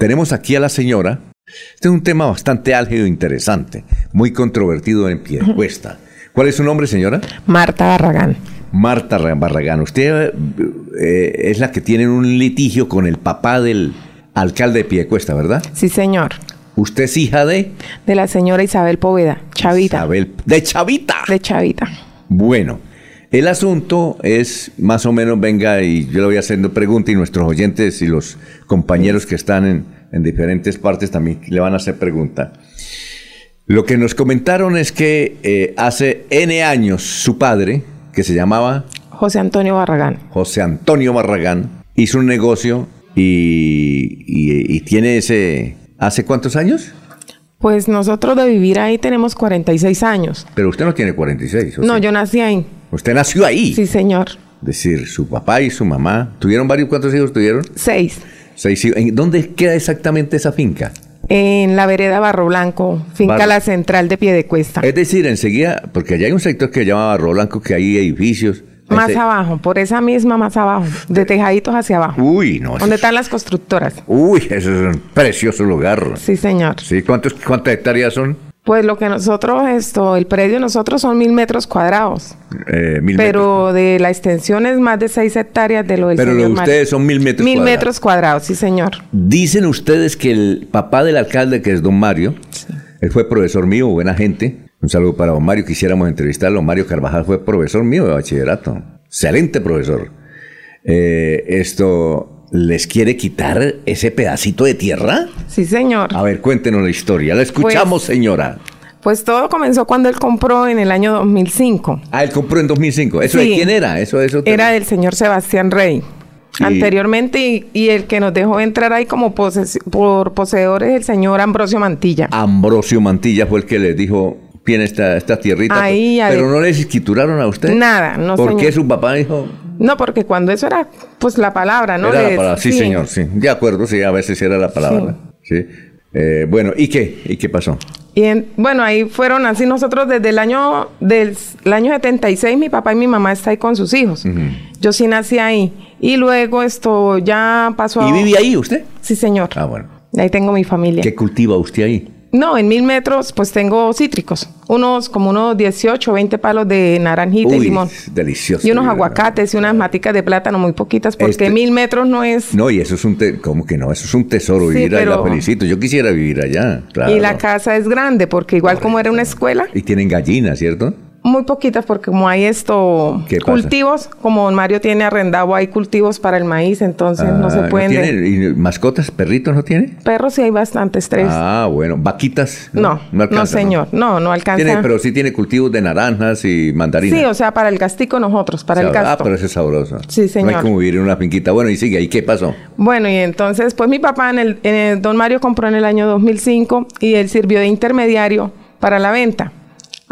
tenemos aquí a la señora. Este es un tema bastante álgido e interesante, muy controvertido en pie cuesta. ¿Cuál es su nombre, señora? Marta Barragán. Marta Barragán. Usted eh, es la que tiene un litigio con el papá del alcalde de Piedecuesta, ¿verdad? Sí, señor. ¿Usted es hija de? De la señora Isabel Poveda, Chavita. Isabel, de Chavita. De Chavita. Bueno, el asunto es más o menos, venga, y yo le voy haciendo preguntas y nuestros oyentes y los compañeros que están en, diferentes partes también le van a hacer pregunta. Lo que nos comentaron es que eh, hace N años su padre, que se llamaba... José Antonio Barragán. José Antonio Barragán, hizo un negocio y, y tiene ese... ¿Hace cuántos años? Pues nosotros de vivir ahí tenemos 46 años. Pero usted no tiene 46. no, yo nací ahí. ¿Usted nació ahí? Sí, señor. Es decir, su papá y su mamá. ¿Tuvieron varios? ¿Cuántos hijos tuvieron? Seis. Seis hijos. ¿En dónde queda exactamente esa finca? En la vereda Barro Blanco, finca La Central de Piedecuesta. Es decir, enseguida, porque allá hay un sector que se llama Barro Blanco, que hay edificios. Más abajo, por esa misma más abajo, de tejaditos hacia abajo. Uy, no. ¿Dónde están las constructoras? Uy, eso es un precioso lugar. Sí, señor. Sí, ¿cuántos, ¿cuántas hectáreas son? Pues lo que nosotros, esto, el predio de nosotros son mil metros cuadrados. Eh, mil pero de la extensión es más de seis hectáreas de lo del Pero lo de ustedes son mil metros mil metros cuadrados, sí, señor. Dicen ustedes que el papá del alcalde, que es don Mario, él fue profesor mío, buena gente, un saludo para don Mario, quisiéramos entrevistarlo. Mario Carvajal fue profesor mío de bachillerato. Excelente profesor. Eh, esto, ¿les quiere quitar ese pedacito de tierra? Sí, señor. A ver, cuéntenos la historia. La escuchamos, pues, señora. Pues todo comenzó cuando él compró en el año 2005. Ah, él compró en 2005. ¿Eso de quién era? Eso, eso Era del señor Sebastián Rey. Anteriormente, y, el que nos dejó entrar ahí como por poseedores, el señor Ambrosio Mantilla. Ambrosio Mantilla fue el que le dijo, tiene esta, esta tierrita. pero no les escrituraron a usted. Nada, no ¿Por qué su papá dijo? No, porque cuando eso era, pues la palabra, ¿no? Era la palabra, sí, señor, sí. De acuerdo, sí, a veces era la palabra. Sí. Eh, bueno, ¿y qué? ¿Y qué pasó? Y bueno, ahí fueron así nosotros desde el año del año 76, mi papá y mi mamá están ahí con sus hijos. Yo sí nací ahí. Y luego esto ya pasó a... ¿Y vive ahí usted? Sí, señor. Ah, bueno. Ahí tengo mi familia. ¿Qué cultiva usted ahí? No, en mil metros pues tengo cítricos. Unos como unos 18 o 20 palos de naranjita y limón. delicioso. Y unos aguacates y unas maticas de plátano muy poquitas porque este mil metros no es... No, y eso es un... ¿Cómo que no? Eso es un tesoro vivir allá. La felicito. Yo quisiera vivir allá, Y la casa es grande porque igual como era una escuela... Y tienen gallinas, ¿cierto? Muy poquitas porque como hay esto cultivos, como Mario tiene arrendado, hay cultivos para el maíz, entonces no se ah, pueden. ¿Y mascotas, perritos no tiene? Perros sí hay bastantes, tres. Ah, bueno, vaquitas. No, no, señor, no, no, alcanza. pero sí tiene cultivos de naranjas y mandarinas. Sí, o sea, para el gastico nosotros, para el gasto. Ah, pero eso es sabroso. Sí, señor. No hay como vivir en una finquita. Bueno, y sigue, ¿y qué pasó? Bueno, y entonces, pues mi papá en el, en el Don Mario compró en el año 2005 y él sirvió de intermediario para la venta.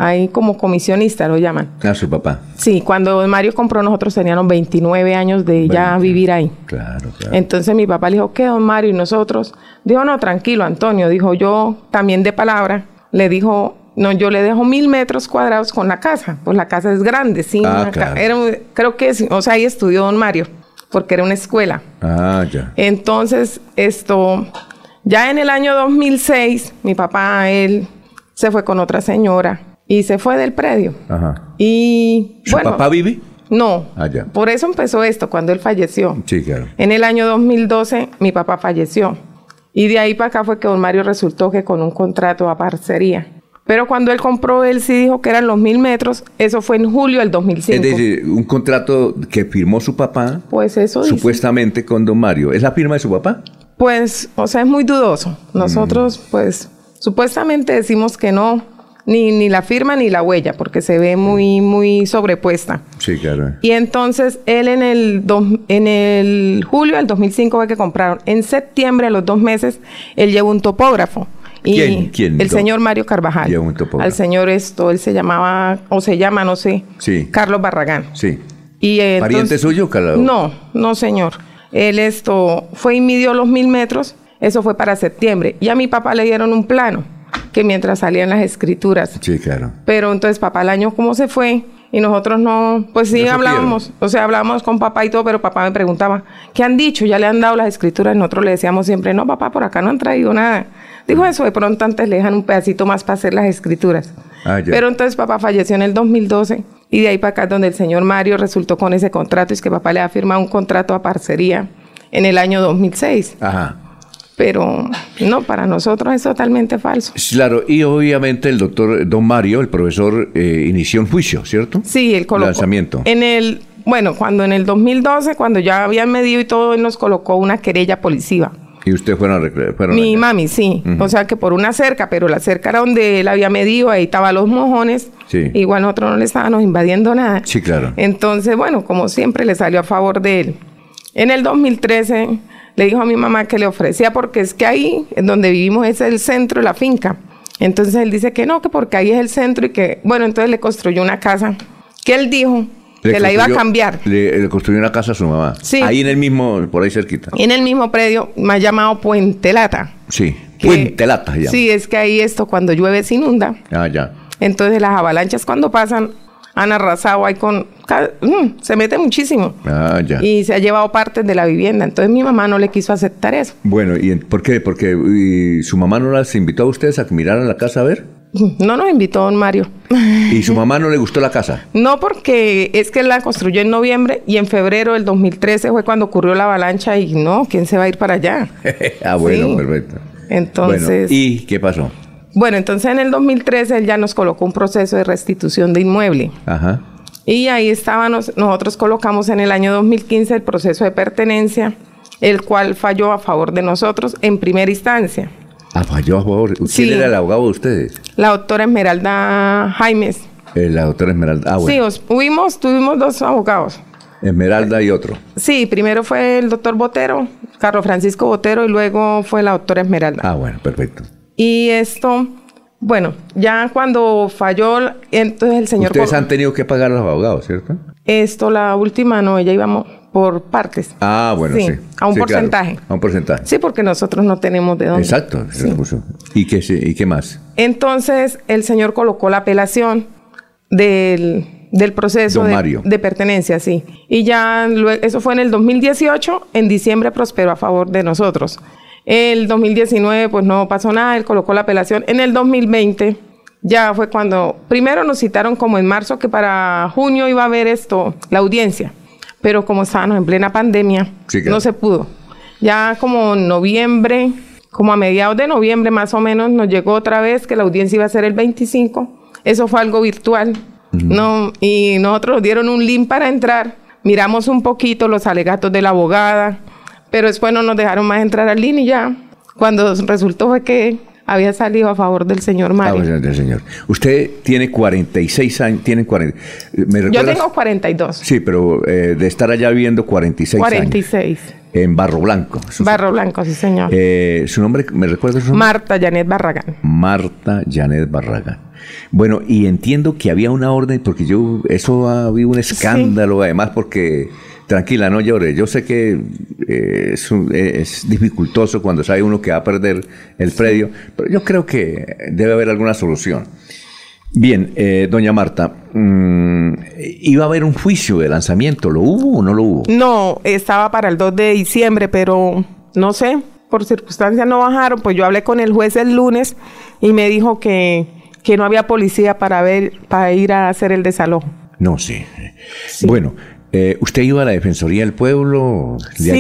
Ahí como comisionista lo llaman. A su papá. Sí, cuando Mario compró nosotros teníamos 29 años de ya vivir ahí. Claro, claro. Entonces mi papá le dijo, ¿qué, don Mario? Y nosotros, dijo, no, tranquilo, Antonio. Dijo, yo también de palabra, le dijo, no, yo le dejo mil metros cuadrados con la casa. Pues la casa es grande, sí. Ah, creo que, o sea, ahí estudió don Mario, porque era una escuela. Ah, ya. Entonces, esto, ya en el año 2006, mi papá, él se fue con otra señora y se fue del predio. Ajá. Y ¿Su papá vive? No. Ah, Por eso empezó esto, cuando él falleció. Sí, claro. En el año 2012 mi papá falleció. Y de ahí para acá fue que don Mario resultó que con un contrato a parcería. Pero cuando él compró, él sí dijo que eran los mil metros. Eso fue en julio del 2005. Es decir, un contrato que firmó su papá. Pues eso Supuestamente con don Mario. ¿Es la firma de su papá? Pues, o sea, es muy dudoso. Nosotros, mm. pues, supuestamente decimos que no ni, ni la firma ni la huella, porque se ve muy, muy sobrepuesta. Sí, claro. Y entonces él en el, en el julio del 2005 fue que compraron. En septiembre, a los dos meses, él llevó un topógrafo. Y ¿Quién? El señor Mario Carvajal. Llevó un topógrafo. Al señor esto, él se llamaba, o se llama, no sé. Sí. Carlos Barragán. Sí. Y ¿Pariente suyo, Carlos? No, no, señor. Él esto fue y midió los mil metros. Eso fue para septiembre. Y a mi papá le dieron un plano que mientras salían las escrituras. Sí, claro. Pero entonces papá el año como se fue, y nosotros no, pues sí hablábamos, o sea, hablábamos con papá y todo, pero papá me preguntaba, ¿qué han dicho? Ya le han dado las escrituras, nosotros le decíamos siempre, no, papá, por acá no han traído nada. Dijo eso, de pronto antes le dejan un pedacito más para hacer las escrituras. Ah, pero entonces papá falleció en el 2012 y de ahí para acá donde el señor Mario resultó con ese contrato, es que papá le ha firmado un contrato a parcería en el año 2006. Ajá pero no, para nosotros es totalmente falso. Claro, y obviamente el doctor Don Mario, el profesor, eh, inició un juicio, ¿cierto? Sí, el colocó. Lanzamiento. En el, bueno, cuando en el 2012, cuando ya habían medido y todo, él nos colocó una querella policiva. ¿Y usted fueron a fueron Mi mami, sí. O sea que por una cerca, pero la cerca era donde él había medido, ahí estaban los mojones. Sí. Igual nosotros no le estábamos invadiendo nada. Sí, claro. Entonces, bueno, como siempre, le salió a favor de él. En el 2013 le dijo a mi mamá que le ofrecía porque es que ahí, en donde vivimos, es el centro de la finca. Entonces él dice que no, que porque ahí es el centro y que, bueno, entonces le construyó una casa que él dijo que la iba a cambiar. Le, construyó una casa a su mamá. Sí. Ahí en el mismo, por ahí cerquita. En el mismo predio, más llamado Puente Lata. Sí, Puente Lata se Sí, es que ahí esto cuando llueve se inunda. Ah, ya. Entonces las avalanchas cuando pasan han arrasado ahí con... Mm, se mete muchísimo. Ah, ya. Y se ha llevado partes de la vivienda. Entonces mi mamá no le quiso aceptar eso. Bueno, ¿y por qué? Porque su mamá no las invitó a ustedes a mirar a la casa a ver. No nos invitó don Mario. ¿Y su mamá no le gustó la casa? No, porque es que la construyó en noviembre y en febrero del 2013 fue cuando ocurrió la avalancha y no, ¿quién se va a ir para allá? ah, bueno, perfecto. Entonces... ¿Y qué pasó? Bueno, entonces en el 2013 él ya nos colocó un proceso de restitución de inmueble. Ajá. Y ahí estábamos, nosotros colocamos en el año 2015 el proceso de pertenencia, el cual falló a favor de nosotros en primera instancia. Ah, falló a favor. ¿Quién era el abogado de ustedes? La doctora Esmeralda Jaimes. Eh, la doctora Esmeralda. Ah, bueno. Sí, tuvimos, tuvimos dos abogados. Esmeralda y otro. Sí, primero fue el doctor Botero, Carlos Francisco Botero, y luego fue la doctora Esmeralda. Ah, bueno, perfecto. Y esto, bueno, ya cuando falló, entonces el señor... Ustedes han tenido que pagar a los abogados, ¿cierto? Esto, la última, no, ella íbamos por partes. Ah, bueno, sí. A un porcentaje. a un porcentaje. Sí, porque nosotros no tenemos de dónde. Exacto. ¿Y, qué, ¿Y qué más? Entonces, el señor colocó la apelación del, proceso de, de, pertenencia, sí. Y ya, eso fue en el 2018, en diciembre prosperó a favor de nosotros. El 2019 pues no pasó nada, él colocó la apelación. En el 2020 ya fue cuando, primero nos citaron como en marzo que para junio iba a haber esto, la audiencia, pero como estábamos en plena pandemia, no se pudo. Ya como en noviembre, como a mediados de noviembre más o menos, nos llegó otra vez que la audiencia iba a ser el 25. Eso fue algo virtual. no, y nosotros nos dieron un link para entrar. Miramos un poquito los alegatos de la abogada, pero después no nos dejaron más entrar al línea y ya. Cuando resultó fue que había salido a favor del señor Mario. Ah, del señor. Usted tiene 46 años, tiene 40. Yo tengo 42. Sí, pero eh, de estar allá viviendo 46, 46. En Barro Blanco. Barro Blanco, sí, señor. Eh, ¿Su nombre, me recuerda su nombre? Marta Janet Barragán. Marta Janet Barragán. Bueno, y entiendo que había una orden, porque yo, eso ha habido un escándalo, además, porque Tranquila, no llore. Yo sé que eh, es, dificultoso cuando sabe uno que va a perder el predio, pero yo creo que debe haber alguna solución. Bien, eh, doña Marta, mm, ¿iba a haber un juicio de lanzamiento? ¿Lo hubo o no lo hubo? No, estaba para el 2 de diciembre, pero no sé, por circunstancias no bajaron. Pues yo hablé con el juez el lunes y me dijo que, que no había policía para, ver, para ir a hacer el desalojo. No, sí. sí. Bueno, eh, ¿Usted iba a la Defensoría del Pueblo? Sí.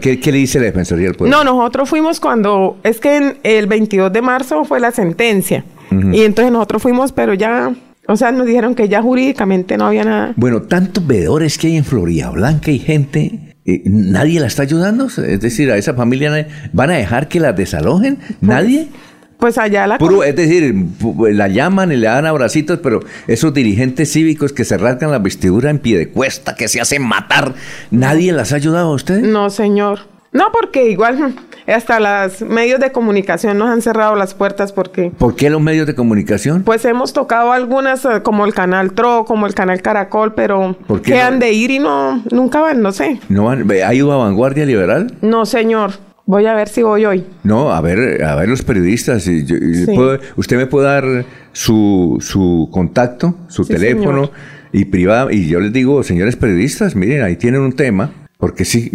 ¿Qué, le dice la Defensoría del Pueblo? No, nosotros fuimos cuando, es que el 22 de marzo fue la sentencia. Y entonces nosotros fuimos, pero ya, o sea, nos dijeron que ya jurídicamente no había nada. Bueno, tantos veedores que hay en Florida Blanca y gente, eh, ¿nadie la está ayudando? Es decir, a esa familia, ¿van a dejar que la desalojen? Pues, ¿Nadie? Pues allá la... es decir, la llaman y le dan abracitos, pero esos dirigentes cívicos que se rasgan la vestidura en pie de cuesta, que se hacen matar, ¿nadie las ha ayudado a usted? No, señor. No, porque igual hasta los medios de comunicación nos han cerrado las puertas porque... ¿Por qué los medios de comunicación? Pues hemos tocado algunas eh, como el canal TRO, como el canal Caracol, pero ¿Por qué han de ir y no, nunca van, no sé. ¿No van? ¿Hay una vanguardia liberal? No, señor. Voy a ver si voy hoy. No, a ver, a ver los periodistas. usted me puede dar su, su contacto, su teléfono. y privada. Y yo les digo, señores periodistas, miren, ahí tienen un tema, porque sí,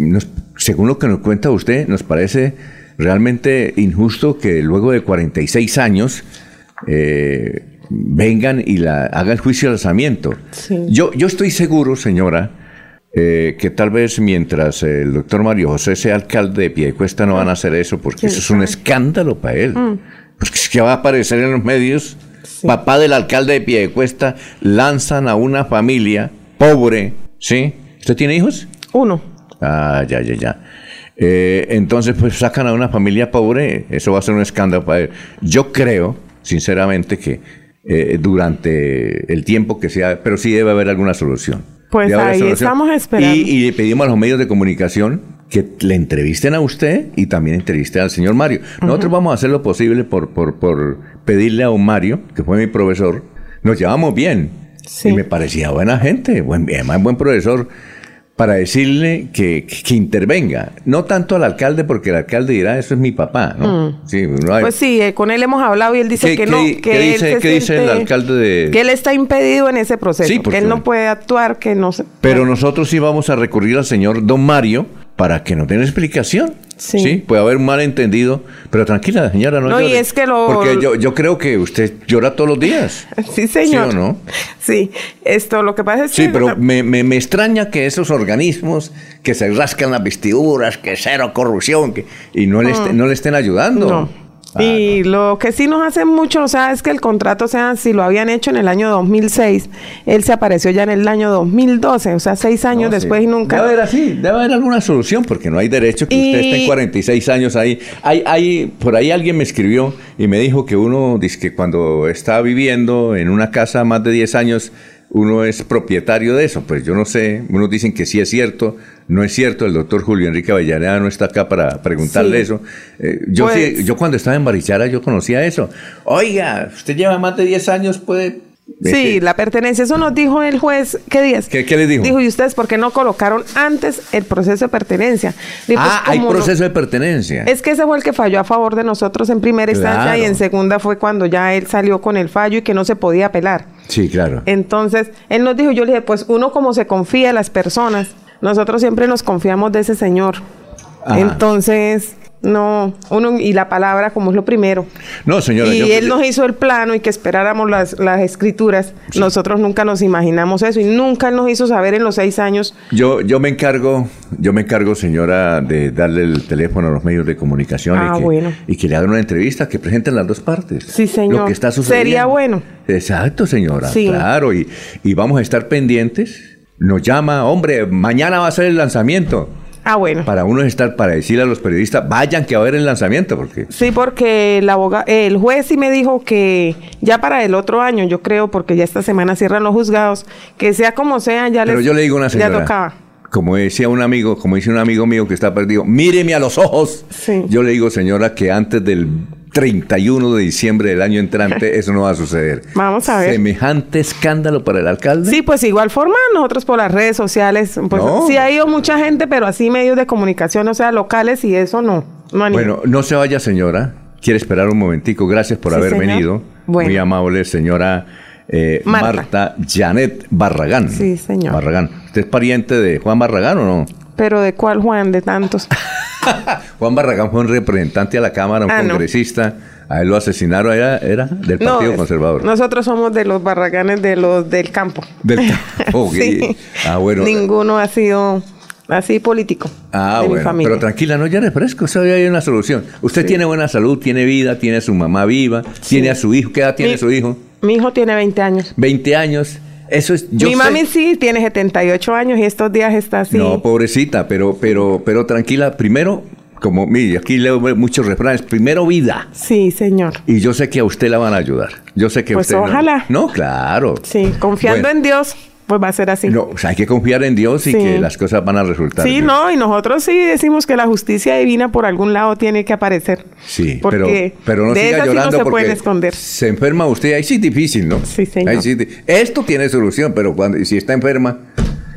según lo que nos cuenta usted, nos parece realmente injusto que luego de 46 años eh, vengan y la, hagan juicio de alzamiento. Yo, yo estoy seguro, señora, eh, que tal vez mientras el doctor Mario José sea alcalde de Piedecuesta no van a hacer eso, porque eso es un escándalo para él. Mm. Porque es que va a aparecer en los medios, papá del alcalde de Piedecuesta, lanzan a una familia pobre, ¿sí? ¿Usted tiene hijos? Uno. Ah, ya, ya, ya. Eh, entonces, pues sacan a una familia pobre, eso va a ser un escándalo para él. Yo creo, sinceramente, que eh, durante el tiempo que sea, pero sí debe haber alguna solución. Pues ahí estamos esperando. Y, le pedimos a los medios de comunicación que le entrevisten a usted y también entrevisten al señor Mario. Nosotros vamos a hacer lo posible por, por, por pedirle a un Mario, que fue mi profesor, nos llevamos bien. Y me parecía buena gente, buen, además buen profesor para decirle que, que, intervenga. No tanto al alcalde, porque el alcalde dirá, eso es mi papá, ¿no? Mm. Sí, Pues sí, eh, con él hemos hablado y él dice que no. Que ¿qué dice, ¿qué dice el alcalde de...? Que él está impedido en ese proceso, que él no puede actuar, que no se... Pero nosotros sí vamos a recurrir al señor Don Mario para que nos den explicación. Sí. Puede haber un malentendido, pero tranquila, señora, no, no y es que lo... Porque yo, yo creo que usted llora todos los días. Sí, señor. ¿Sí o no? Sí, esto lo que pasa es que... Sí, pero me, me, me, extraña que esos organismos que se rascan las vestiduras, que cero corrupción, que, y no, le, mm. no le estén ayudando. No y lo que sí nos hace mucho, o sea, es que el contrato, o sea, si lo habían hecho en el año 2006, él se apareció ya en el año 2012, o sea, seis años después y nunca... Debe haber así, debe haber alguna solución, porque no hay derecho que usted esté en 46 años ahí. Hay, hay, por ahí alguien me escribió y me dijo que uno dice que cuando está viviendo en una casa más de 10 años, uno es propietario de eso. Pues yo no sé, unos dicen que sí es cierto, no es cierto, el doctor Julio Enrique Avellaneda no está acá para preguntarle eso. Eh, yo, pues yo cuando estaba en Barichara yo conocía eso. Oiga, usted lleva más de 10 años, puede Sí, la pertenencia. Eso nos dijo el juez. ¿Qué días? ¿Qué, le dijo? Dijo, ¿y ustedes por qué no colocaron antes el proceso de pertenencia? ah, hay proceso de pertenencia. Es que ese fue el que falló a favor de nosotros en primera instancia y en segunda fue cuando ya él salió con el fallo y que no se podía apelar. Sí, claro. Entonces, él nos dijo, yo le dije, pues uno como se confía en las personas, nosotros siempre nos confiamos de ese señor. Entonces, no, uno y la palabra como es lo primero. No, señora. Y él nos hizo el plano y que esperáramos las, las escrituras. Nosotros nunca nos imaginamos eso y nunca él nos hizo saber en los seis años. Yo, yo me encargo, yo me encargo, señora, de darle el teléfono a los medios de comunicación y, ah, que, y que le hagan una entrevista, que presenten las dos partes. Sí, señor. Lo que está sucediendo. Sería bueno. Exacto, señora. Sí. Claro, y, y vamos a estar pendientes. Nos llama, hombre, mañana va a ser el lanzamiento. Ah, bueno. Para uno estar, para decirle a los periodistas, vayan que va a haber el lanzamiento, porque... Sí, porque el, abogado, el juez sí me dijo que ya para el otro año, yo creo, porque ya esta semana cierran los juzgados, que sea como sea, ya Pero yo le digo una señora, ya tocaba. Como decía un amigo, como dice un amigo mío que está perdido, míreme a los ojos. Sí. Yo le digo, señora, que antes del 31 de diciembre del año entrante, eso no va a suceder. Vamos a ver. Semejante escándalo para el alcalde. Sí, pues igual forma, nosotros por las redes sociales, pues sí ha ido mucha gente, pero así medios de comunicación, o sea, locales y eso no. bueno, no se vaya, señora. Quiere esperar un momentico. Gracias por haber venido. Muy amable, señora eh, Marta Janet Barragán. Sí, señor. Barragán. ¿Usted es pariente de Juan Barragán o no? ¿Pero de cuál Juan? De tantos. Juan Barragán fue un representante a la Cámara, un ah, congresista. A él lo asesinaron, era, era del Partido Conservador. Nosotros somos de los Barraganes de los del campo. Del campo. ah, bueno. Ninguno ha sido así político. Ah, bueno. Pero tranquila, no ya refresco, eso hay una solución. Usted tiene buena salud, tiene vida, tiene a su mamá viva, tiene a su hijo. ¿Qué edad tiene su hijo? Mi hijo tiene 20 años. 20 años. Eso es, Mi mami sí tiene 78 años y estos días está así. No, pobrecita, pero, pero, pero tranquila. Primero, como, mire, aquí leo muchos refranes. Primero, vida. Sí, señor. Y yo sé que a usted la van a ayudar. Yo sé que pues usted. ojalá. No, claro. Sí, confiando en Dios pues va a ser así. No, o sea, hay que confiar en Dios y que las cosas van a resultar. Sí, no, y nosotros sí decimos que la justicia divina por algún lado tiene que aparecer. Sí, pero, pero no siga llorando no se porque esconder. se enferma usted, ahí sí es difícil, ¿no? Sí, señor. esto tiene solución, pero cuando si está enferma,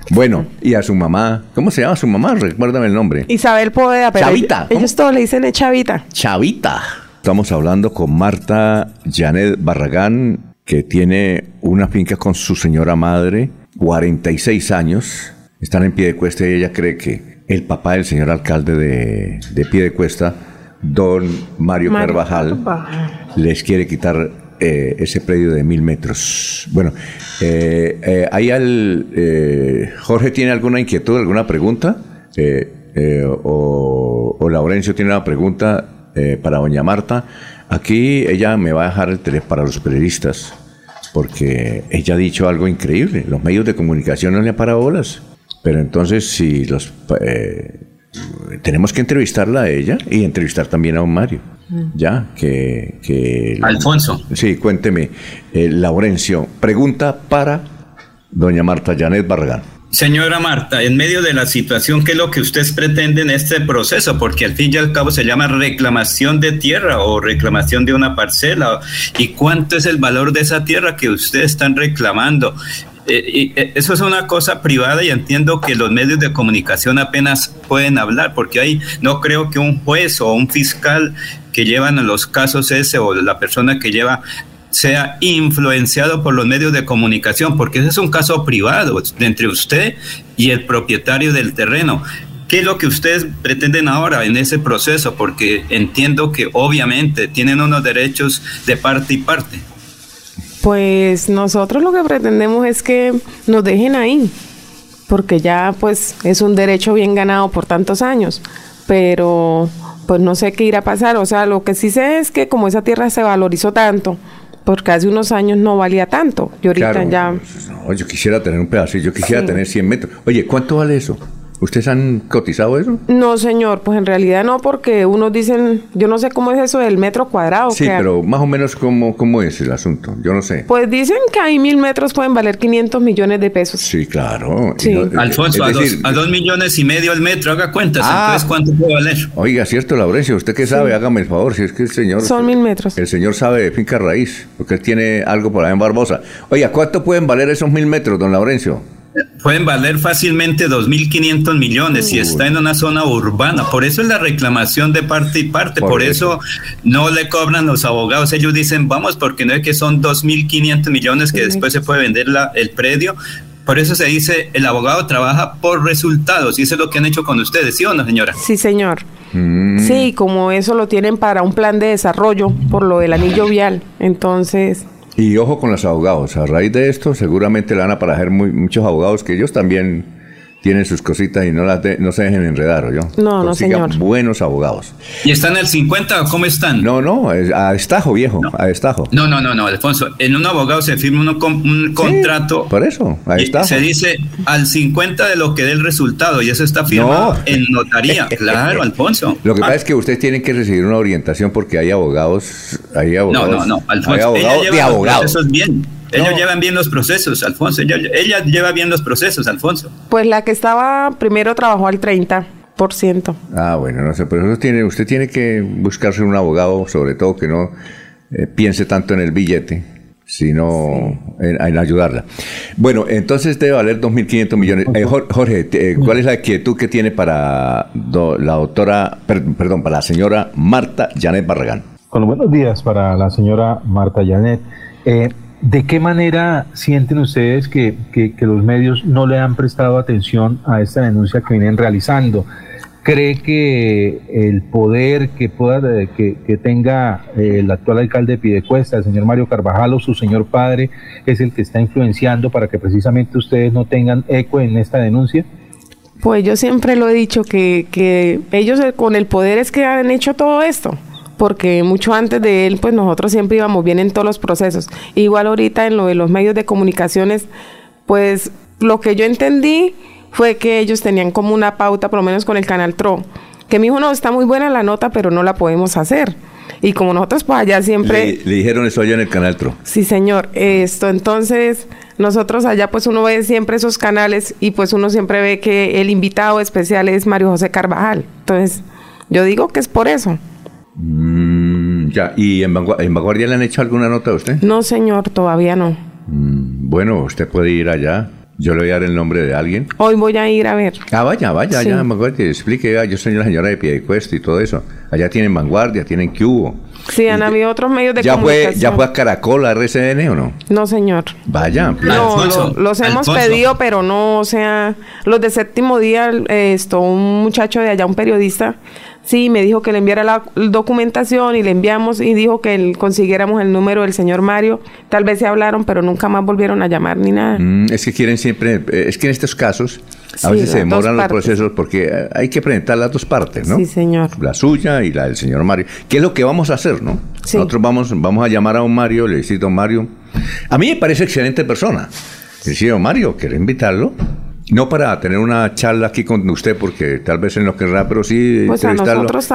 bueno, y a su mamá, ¿cómo se llama su mamá? Recuérdame el nombre. Isabel Podea, pero Chavita. Ellos, todos le dicen Chavita. Chavita. Estamos hablando con Marta Janet Barragán, que tiene una finca con su señora madre 46 años, están en pie de cuesta y ella cree que el papá del señor alcalde de, de pie de cuesta, don Mario, Carvajal, les quiere quitar eh, ese predio de mil metros. Bueno, eh, eh, ahí al, Jorge tiene alguna inquietud, alguna pregunta, o, o, Laurencio tiene una pregunta para doña Marta. Aquí ella me va a dejar el teléfono para los periodistas, porque ella ha dicho algo increíble. Los medios de comunicación no le han parado bolas. Pero entonces, si los tenemos que entrevistarla a ella y entrevistar también a un Mario. Mm. Ya, que, Alfonso. Sí, cuénteme. Eh, Laurencio, pregunta para doña Marta Janet Barragán. Señora Marta, en medio de la situación, ¿qué es lo que ustedes pretenden en este proceso? Porque al fin y al cabo se llama reclamación de tierra o reclamación de una parcela. ¿Y cuánto es el valor de esa tierra que ustedes están reclamando? Eh, eh, eso es una cosa privada y entiendo que los medios de comunicación apenas pueden hablar, porque ahí no creo que un juez o un fiscal que llevan los casos ese o la persona que lleva sea influenciado por los medios de comunicación, porque ese es un caso privado entre usted y el propietario del terreno. ¿Qué es lo que ustedes pretenden ahora en ese proceso? Porque entiendo que obviamente tienen unos derechos de parte y parte. Pues nosotros lo que pretendemos es que nos dejen ahí, porque ya pues es un derecho bien ganado por tantos años, pero pues no sé qué irá a pasar, o sea, lo que sí sé es que como esa tierra se valorizó tanto, porque hace unos años no valía tanto, y ahorita ya... No, yo quisiera tener un pedacito, yo quisiera tener 100 metros. Oye, ¿cuánto vale eso? ¿Ustedes han cotizado eso? No, señor, pues en realidad no, porque unos dicen, yo no sé cómo es eso del metro cuadrado. Sí, pero más o menos cómo, cómo es el asunto, yo no sé. Pues dicen que hay mil metros pueden valer 500 millones de pesos. Sí, claro. Alfonso, a, dos, millones y medio el metro, haga cuentas, ah. entonces ¿cuánto puede valer? Oiga, cierto, Laurencio, ¿usted qué sabe? Hágame el favor, si es que el señor... Son mil metros. El señor sabe de finca raíz, porque él tiene algo por ahí en Barbosa. Oiga, ¿cuánto pueden valer esos mil metros, don Laurencio? Pueden valer fácilmente 2.500 millones si está en una zona urbana. Por eso es la reclamación de parte y parte. Por, eso. no le cobran los abogados. Ellos dicen, vamos, porque no es que son 2.500 millones que después se puede vender la, el predio. Por eso se dice, el abogado trabaja por resultados y eso es lo que han hecho con ustedes, ¿sí o no, señora? Sí, señor. Mm. Sí, como eso lo tienen para un plan de desarrollo por lo del anillo vial. Entonces... Y ojo con los abogados. A raíz de esto, seguramente le van a aparecer muchos abogados que ellos también tienen sus cositas y no las no se dejen enredar, ¿yo? No, no, señor. buenos abogados. ¿Y están al 50 cómo están? No, no, a estajo, viejo, a destajo. No, no, no, no, Alfonso. En un abogado se firma un, contrato. por eso, a estajo. Se dice al 50 de lo que dé el resultado y eso está firmado en notaría. claro, Alfonso. Lo que pasa ah. es que ustedes tienen que recibir una orientación porque hay abogados, hay abogados. No, no, no, Alfonso. Hay abogados de abogados. Eso es bien. Ellos llevan bien los procesos, Alfonso. Ella, lleva bien los procesos, Alfonso. Pues la que estaba primero trabajó al 30%. Ah, bueno, no sé, pero eso tiene, usted tiene que buscarse un abogado, sobre todo que no eh, piense tanto en el billete, sino en, ayudarla. Bueno, entonces debe valer 2.500 millones. Eh, Jorge, eh, ¿cuál es la quietud que tiene para la doctora, perdón, para la señora Marta Janet Barragán? Bueno, buenos días para la señora Marta Janet. ¿De qué manera sienten ustedes que, los medios no le han prestado atención a esta denuncia que vienen realizando? ¿Cree que el poder que, pueda, que, tenga eh, el actual alcalde de Pidecuesta, el señor Mario Carvajal o su señor padre, es el que está influenciando para que precisamente ustedes no tengan eco en esta denuncia? Pues yo siempre lo he dicho, que, que ellos con el poder es que han hecho todo esto porque mucho antes de él, pues nosotros siempre íbamos bien en todos los procesos. Igual ahorita en lo de los medios de comunicaciones, pues lo que yo entendí fue que ellos tenían como una pauta, por lo menos con el canal TRO, que me dijo, no, está muy buena la nota, pero no la podemos hacer. Y como nosotros pues allá siempre... Le, dijeron eso allá en el canal TRO. Sí, señor. Esto, entonces, nosotros allá pues uno ve siempre esos canales y pues uno siempre ve que el invitado especial es Mario José Carvajal. Entonces, yo digo que es por eso. Mm, ya, ¿y en, Vanguardia le han hecho alguna nota a usted? No, señor, todavía no. Mm, bueno, usted puede ir allá Yo le voy a dar el nombre de alguien. Hoy voy a ir a ver. Ah, vaya, vaya, ya, acuerdo que explique, ah, yo soy la señora de Piedecuesta y todo eso. Allá tienen vanguardia, tienen cubo. Sí, han habido otros medios de ya comunicación. Fue, ¿Ya fue a Caracol, a RCN o no? No, señor. Vaya. No, los hemos pedido, pero no, o sea, los de séptimo día, esto, un muchacho de allá, un periodista, Sí, me dijo que le enviara la documentación y le enviamos y dijo que consiguiéramos el número del señor Mario. Tal vez se hablaron, pero nunca más volvieron a llamar ni nada. Mm, es que quieren siempre, eh, es que en estos casos a veces se demoran los procesos porque eh, hay que presentar las dos partes, ¿no? Sí, señor. La suya y la del señor Mario. ¿Qué es lo que vamos a hacer, no? Nosotros vamos, vamos a llamar a un Mario, le decir, don Mario, a mí me parece excelente persona. Le don Mario, quiero invitarlo no para tener una charla aquí con usted, porque tal vez en lo querrá, pero sí pues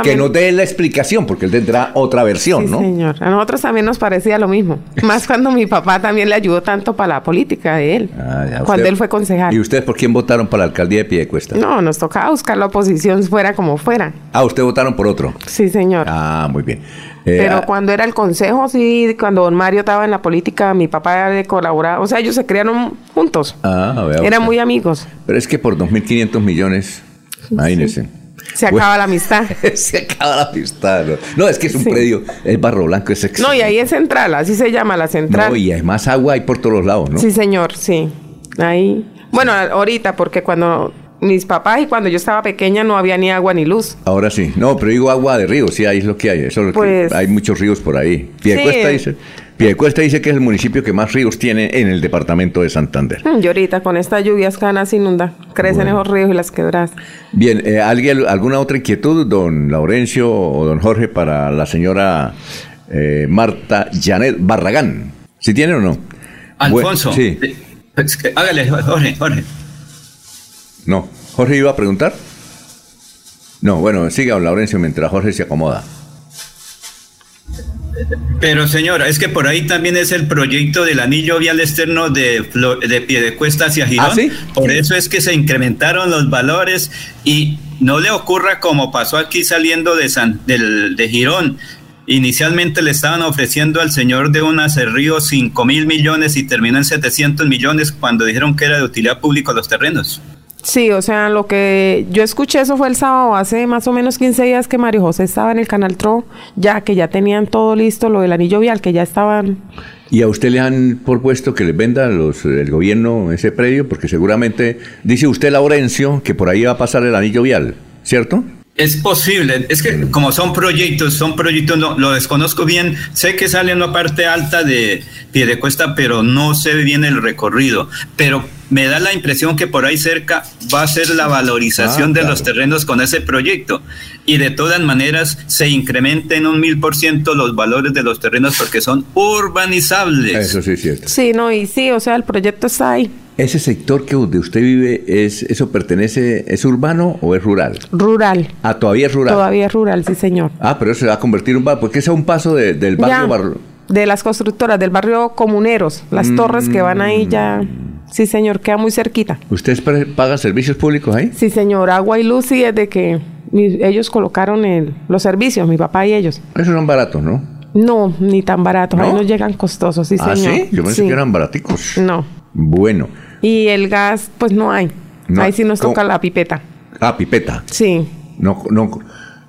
que nos dé la explicación, porque él tendrá otra versión, sí, ¿no? señor. A nosotros también nos parecía lo mismo. Más cuando mi papá también le ayudó tanto para la política de él, ah, cuando él fue concejal. ¿Y ustedes por quién votaron para la alcaldía de Piedecuesta? No, nos tocaba buscar la oposición fuera como fuera. Ah, ¿ustedes votaron por otro? Sí, señor. Ah, muy bien. Eh, Pero ah, cuando era el consejo, sí, cuando don Mario estaba en la política, mi papá le colaboraba. O sea, ellos se criaron juntos. Ah, Eran muy amigos. Pero es que por 2.500 millones, imagínense. Se acaba la amistad. se acaba la amistad. No, es que es un predio, es barro blanco, es No, y ahí es central, así se llama la central. No, y hay más agua, hay por todos lados, ¿no? Sí, señor, sí. Ahí. Bueno, ahorita, porque cuando mis papás y cuando yo estaba pequeña no había ni agua ni luz. Ahora sí. No, pero digo agua de río, sí, ahí es lo que hay. Eso pues, hay muchos ríos por ahí. Piedecuesta dice. Piedecuesta dice que es el municipio que más ríos tiene en el departamento de Santander. Mm, y ahorita con estas lluvias canas inunda, crecen esos ríos y las quebras. Bien, eh, ¿alguien, ¿alguna otra inquietud, don Laurencio o don Jorge, para la señora eh, Marta Janet Barragán? ¿Si tiene o no? Alfonso. sí. Pues, hágale, Jorge, Jorge. No. ¿Jorge iba a preguntar? No, bueno, siga, don Laurencio, mientras Jorge se acomoda. Pero señora, es que por ahí también es el proyecto del anillo vial externo de, de Piedecuesta hacia Girón. ¿Ah, sí? Por eso es que se incrementaron los valores y no le ocurra como pasó aquí saliendo de, San, del, de Girón. Inicialmente le estaban ofreciendo al señor de una Río 5 mil millones y terminó en 700 millones cuando dijeron que era de utilidad pública los terrenos. Sí, o sea, lo que yo escuché, eso fue el sábado, hace más o menos 15 días que Mario José estaba en el Canal TRO, ya que ya tenían todo listo, lo del anillo vial, que ya estaban... ¿Y a usted le han propuesto que le venda los, el gobierno ese predio? Porque seguramente, dice usted, Laurencio, que por ahí va a pasar el anillo vial, ¿cierto? Es posible, es que como son proyectos, son proyectos, no, lo desconozco bien, sé que sale en la parte alta de Piedecuesta, pero no sé bien el recorrido, pero me da la impresión que por ahí cerca va a ser la valorización ah, de los terrenos con ese proyecto y de todas maneras se incrementen un mil por ciento los valores de los terrenos porque son urbanizables. Eso sí es cierto. Sí, no, y sí, o sea, el proyecto está ahí. ¿Ese sector que donde usted vive, es eso pertenece, es urbano o es rural? Rural. Ah, todavía es rural. Todavía es rural, sí, señor. Ah, pero se va a convertir en un barrio, porque es un paso del barrio, De las constructoras, del barrio Comuneros, las mm. torres que van ahí ya. Sí, señor, queda muy cerquita. ¿Ustedes pagan servicios públicos ahí? Sí, señor, agua y luz, sí, es de que ellos colocaron el, los servicios, mi papá y ellos. Esos son baratos, ¿no? No, ni tan baratos, ahí nos llegan costosos, sí, ¿Ah, señor. sí? Yo pensé que eran baraticos. No. Bueno. Y el gas, pues no hay. Ahí sí nos toca la pipeta. Ah, pipeta. Sí. No, no,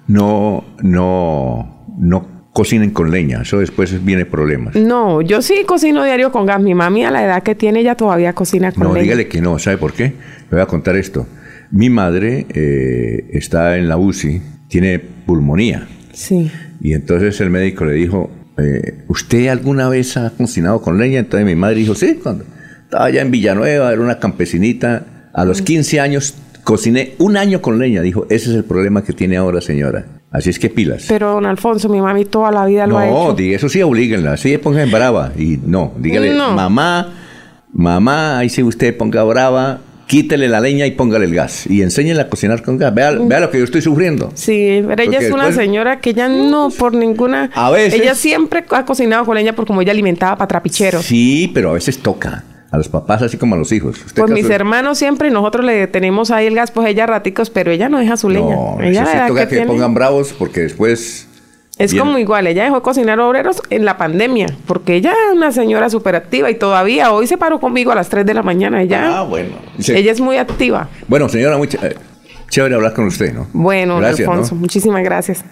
no, no, no cocinen con leña, eso después viene problemas. No, yo sí cocino diario con gas. Mi mami a la edad que tiene ya todavía cocina con leña. No, dígale que no, ¿sabe por qué? Le voy a contar esto. Mi madre eh, está en la UCI, tiene pulmonía. Sí. Y entonces el médico le dijo, eh, ¿usted alguna vez ha cocinado con leña? Entonces mi madre dijo, sí, cuando estaba allá en Villanueva, era una campesinita. A los 15 años cociné un año con leña. Dijo, ese es el problema que tiene ahora, señora. Así es que pilas. Pero, don Alfonso, mi mami toda la vida lo ha hecho. No, eso sí, oblíguenla. Sí, pongan brava. Y no, dígale, mamá, mamá, ahí sí usted ponga brava, quítele la leña y póngale el gas. Y enséñele a cocinar con gas. Vea, vea lo que yo estoy sufriendo. Sí, pero ella es una señora que ya no por ninguna... A veces... Ella siempre ha cocinado con leña porque como ella alimentaba para trapicheros. Sí, pero a veces toca a los papás así como a los hijos. pues mis hermanos siempre y nosotros le tenemos ahí el gas, pues ella raticos, pero ella no deja su leña. ella sí toca que, pongan bravos porque después Es como igual, ella dejó de cocinar obreros en la pandemia, porque ella es una señora súper activa y todavía hoy se paró conmigo a las 3 de la mañana. Ella, ah, bueno. Ella es muy activa. Bueno, señora, muy chévere hablar con usted, ¿no? Bueno, Alfonso, muchísimas gracias.